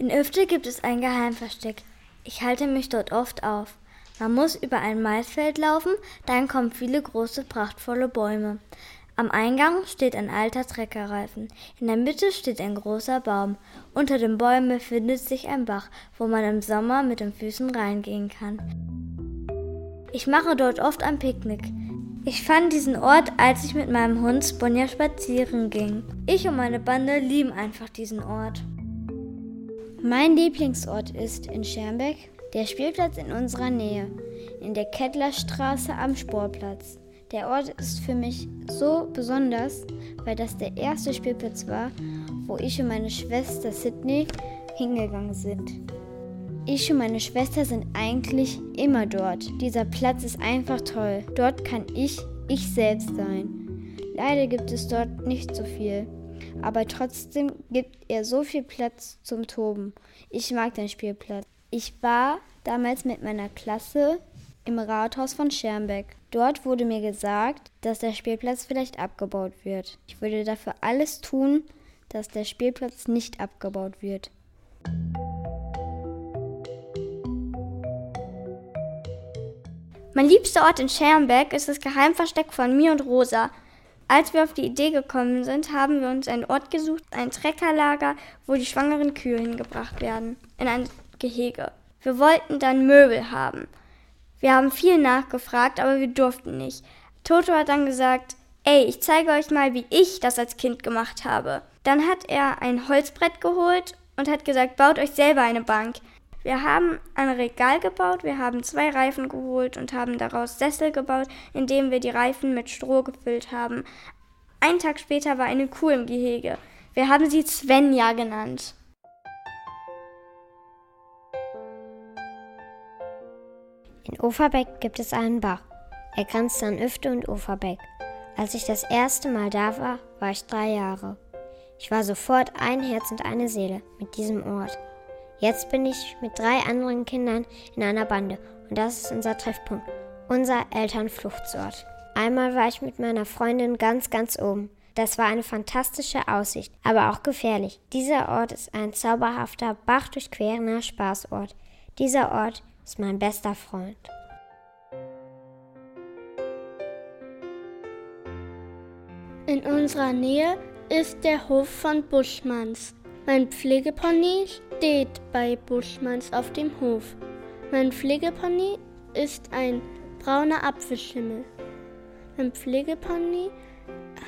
In Öfte gibt es ein Geheimversteck. Ich halte mich dort oft auf. Man muss über ein Maisfeld laufen, dann kommen viele große, prachtvolle Bäume. Am Eingang steht ein alter Treckerreifen. In der Mitte steht ein großer Baum. Unter den Bäumen befindet sich ein Bach, wo man im Sommer mit den Füßen reingehen kann. Ich mache dort oft ein Picknick. Ich fand diesen Ort, als ich mit meinem Hund Sponja spazieren ging. Ich und meine Bande lieben einfach diesen Ort. Mein Lieblingsort ist in Schermbeck der Spielplatz in unserer Nähe, in der Kettlerstraße am Sportplatz. Der Ort ist für mich so besonders, weil das der erste Spielplatz war, wo ich und meine Schwester Sydney hingegangen sind. Ich und meine Schwester sind eigentlich immer dort. Dieser Platz ist einfach toll. Dort kann ich ich selbst sein. Leider gibt es dort nicht so viel, aber trotzdem gibt er so viel Platz zum Toben. Ich mag den Spielplatz. Ich war damals mit meiner Klasse im Rathaus von Schermbeck. Dort wurde mir gesagt, dass der Spielplatz vielleicht abgebaut wird. Ich würde dafür alles tun, dass der Spielplatz nicht abgebaut wird. Mein liebster Ort in Schermbeck ist das Geheimversteck von mir und Rosa. Als wir auf die Idee gekommen sind, haben wir uns einen Ort gesucht, ein Treckerlager, wo die schwangeren Kühe hingebracht werden, in ein Gehege. Wir wollten dann Möbel haben. Wir haben viel nachgefragt, aber wir durften nicht. Toto hat dann gesagt, ey, ich zeige euch mal, wie ich das als Kind gemacht habe. Dann hat er ein Holzbrett geholt und hat gesagt, baut euch selber eine Bank. Wir haben ein Regal gebaut, wir haben zwei Reifen geholt und haben daraus Sessel gebaut, indem wir die Reifen mit Stroh gefüllt haben. Einen Tag später war eine Kuh im Gehege. Wir haben sie Svenja genannt. In Uferbeck gibt es einen Bach. Er grenzt an Üfte und Uferbeck. Als ich das erste Mal da war, war ich drei Jahre. Ich war sofort ein Herz und eine Seele mit diesem Ort. Jetzt bin ich mit drei anderen Kindern in einer Bande und das ist unser Treffpunkt, unser Elternfluchtsort. Einmal war ich mit meiner Freundin ganz, ganz oben. Das war eine fantastische Aussicht, aber auch gefährlich. Dieser Ort ist ein zauberhafter, bachdurchquerender Spaßort. Dieser Ort ist mein bester Freund. In unserer Nähe ist der Hof von Buschmanns. Mein Pflegepony steht bei Buschmanns auf dem Hof. Mein Pflegepony ist ein brauner Apfelschimmel. Mein Pflegepony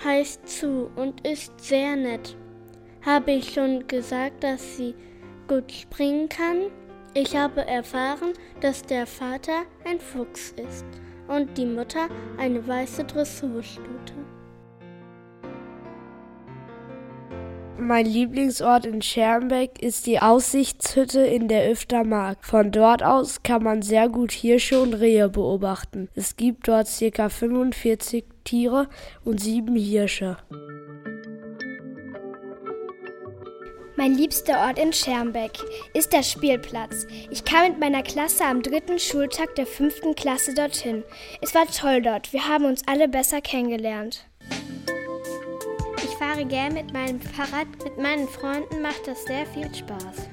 heißt Zu und ist sehr nett. Habe ich schon gesagt, dass sie gut springen kann? Ich habe erfahren, dass der Vater ein Fuchs ist und die Mutter eine weiße Dressurstute. Mein Lieblingsort in Schermbeck ist die Aussichtshütte in der Öftermark. Von dort aus kann man sehr gut Hirsche und Rehe beobachten. Es gibt dort ca. 45 Tiere und sieben Hirsche. Mein liebster Ort in Schermbeck ist der Spielplatz. Ich kam mit meiner Klasse am dritten Schultag der fünften Klasse dorthin. Es war toll dort. Wir haben uns alle besser kennengelernt. Ich fahre gern mit meinem Fahrrad. Mit meinen Freunden macht das sehr viel Spaß.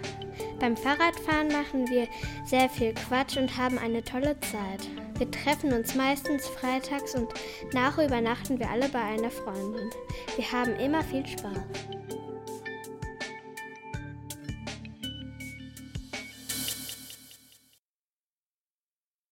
Beim Fahrradfahren machen wir sehr viel Quatsch und haben eine tolle Zeit. Wir treffen uns meistens freitags und nachher übernachten wir alle bei einer Freundin. Wir haben immer viel Spaß.